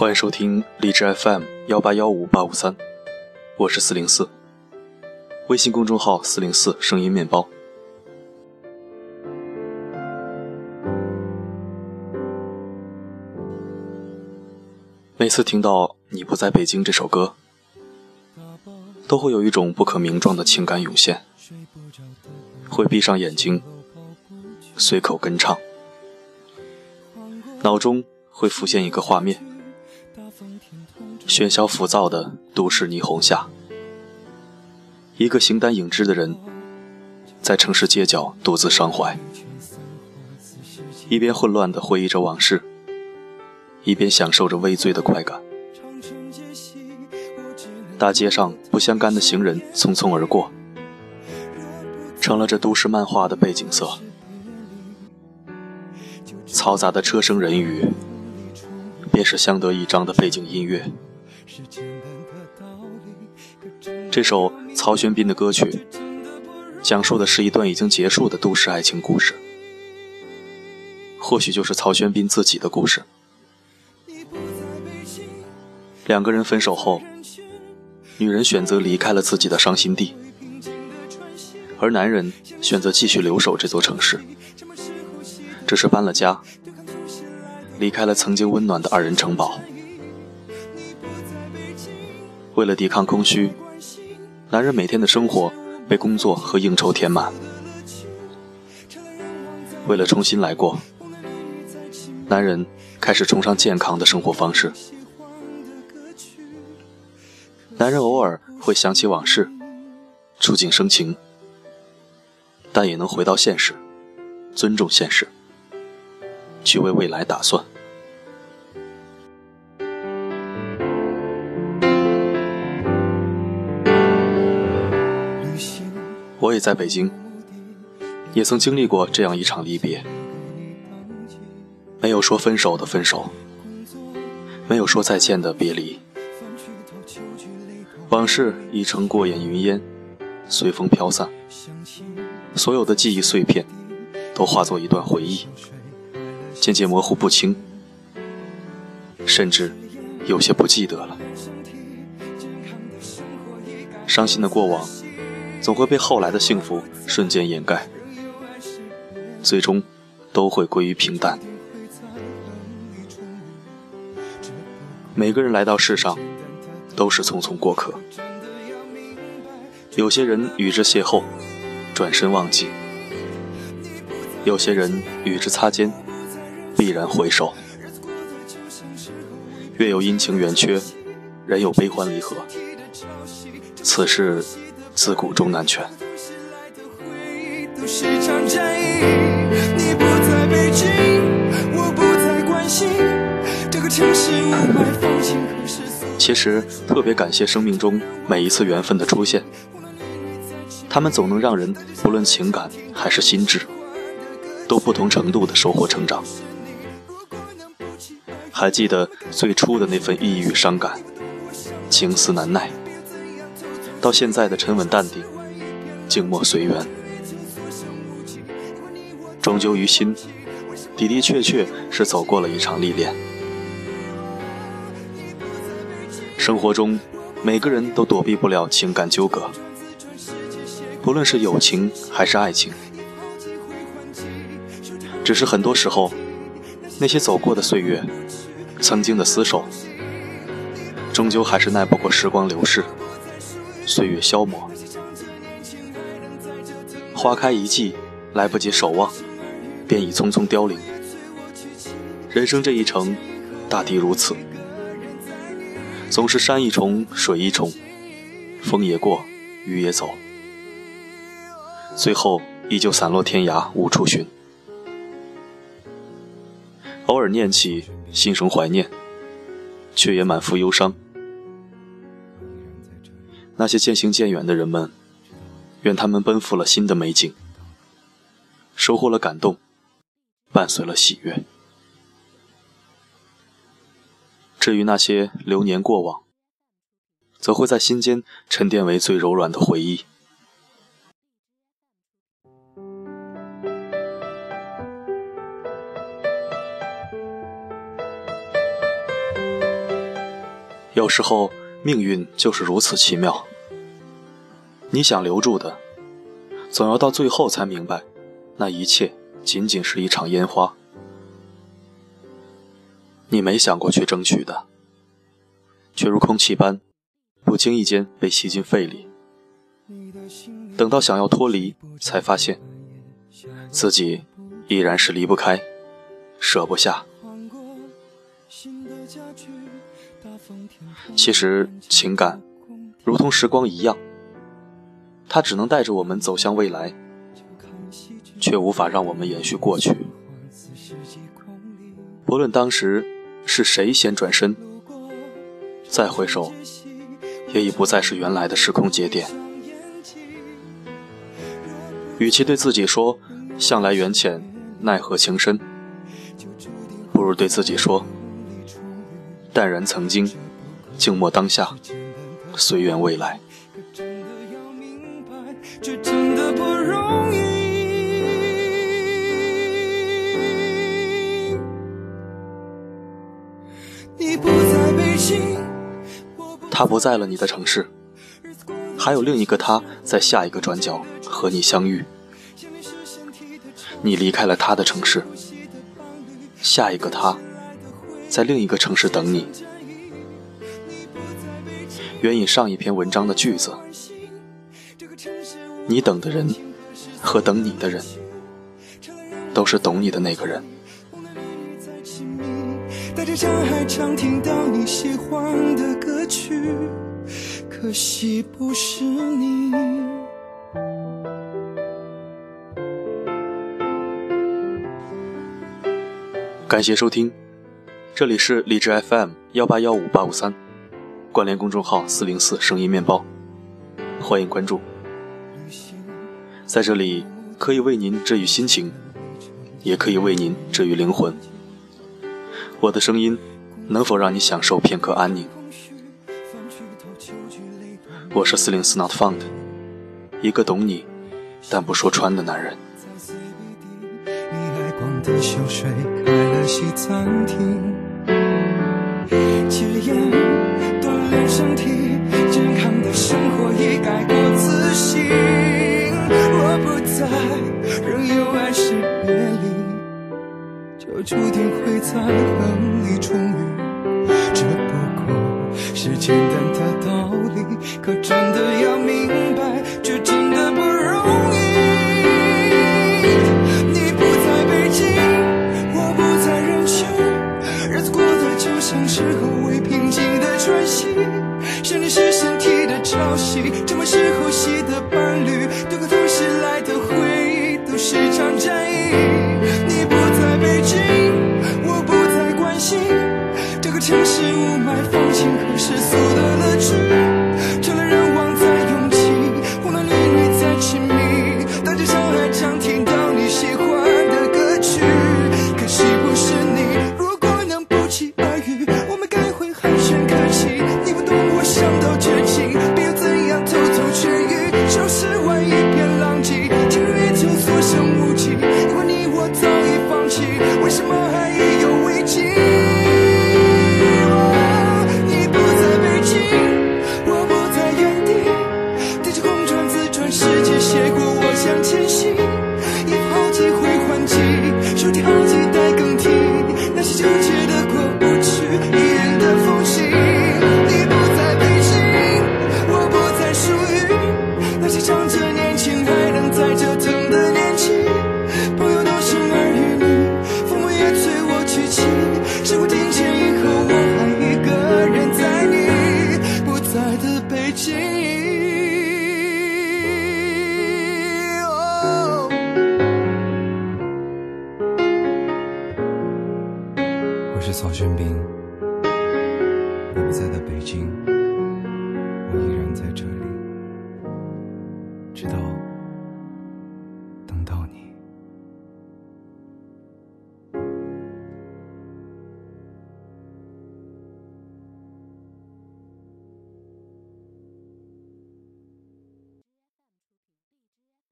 欢迎收听荔枝 FM 幺八幺五八五三，我是四零四，微信公众号四零四声音面包。每次听到《你不在北京》这首歌，都会有一种不可名状的情感涌现，会闭上眼睛，随口跟唱，脑中会浮现一个画面：喧嚣浮躁的都市霓虹下，一个形单影只的人，在城市街角独自伤怀，一边混乱地回忆着往事。一边享受着微醉的快感，大街上不相干的行人匆匆而过，成了这都市漫画的背景色。嘈杂的车声人语，便是相得益彰的背景音乐。这首曹轩宾的歌曲，讲述的是一段已经结束的都市爱情故事，或许就是曹轩宾自己的故事。两个人分手后，女人选择离开了自己的伤心地，而男人选择继续留守这座城市，只是搬了家，离开了曾经温暖的二人城堡。为了抵抗空虚，男人每天的生活被工作和应酬填满。为了重新来过，男人开始崇尚健康的生活方式。男人偶尔会想起往事，触景生情，但也能回到现实，尊重现实，去为未来打算。我也在北京，也曾经历过这样一场离别，没有说分手的分手，没有说再见的别离。往事已成过眼云烟，随风飘散。所有的记忆碎片，都化作一段回忆，渐渐模糊不清，甚至有些不记得了。伤心的过往，总会被后来的幸福瞬间掩盖，最终都会归于平淡。每个人来到世上。都是匆匆过客，有些人与之邂逅，转身忘记；有些人与之擦肩，必然回首。月有阴晴圆缺，人有悲欢离合，此事自古终难全。其实特别感谢生命中每一次缘分的出现，他们总能让人不论情感还是心智，都不同程度的收获成长。还记得最初的那份抑郁伤感，情思难耐，到现在的沉稳淡定，静默随缘，终究于心，的的确确是走过了一场历练。生活中，每个人都躲避不了情感纠葛，不论是友情还是爱情。只是很多时候，那些走过的岁月，曾经的厮守，终究还是耐不过时光流逝，岁月消磨。花开一季，来不及守望，便已匆匆凋零。人生这一程，大抵如此。总是山一重，水一重，风也过，雨也走，最后依旧散落天涯，无处寻。偶尔念起，心生怀念，却也满腹忧伤。那些渐行渐远的人们，愿他们奔赴了新的美景，收获了感动，伴随了喜悦。至于那些流年过往，则会在心间沉淀为最柔软的回忆。有时候命运就是如此奇妙，你想留住的，总要到最后才明白，那一切仅仅是一场烟花。你没想过去争取的，却如空气般，不经意间被吸进肺里。等到想要脱离，才发现，自己依然是离不开，舍不下。其实情感，如同时光一样，它只能带着我们走向未来，却无法让我们延续过去。不论当时是谁先转身，再回首，也已不再是原来的时空节点。与其对自己说“向来缘浅，奈何情深”，不如对自己说。淡然曾经，静默当下，随缘未来。他不在了你的城市，还有另一个他在下一个转角和你相遇。你离开了他的城市，下一个他。在另一个城市等你。援引上一篇文章的句子：你等的人和等你的人，都是懂你的那个人。带着伤害常听到你喜欢的歌曲，可惜不是你。感谢收听。这里是荔枝 FM 幺八幺五八五三，关联公众号四零四声音面包，欢迎关注。在这里可以为您治愈心情，也可以为您治愈灵魂。我的声音能否让你享受片刻安宁？我是四零四 Not Found，一个懂你但不说穿的男人。戒烟，锻炼身体，健康的生活已改过自新。若不在，仍有爱是别离，就注定会在恨里重遇。这不过是简单的道理，可真的要明白，却真的不羞怯的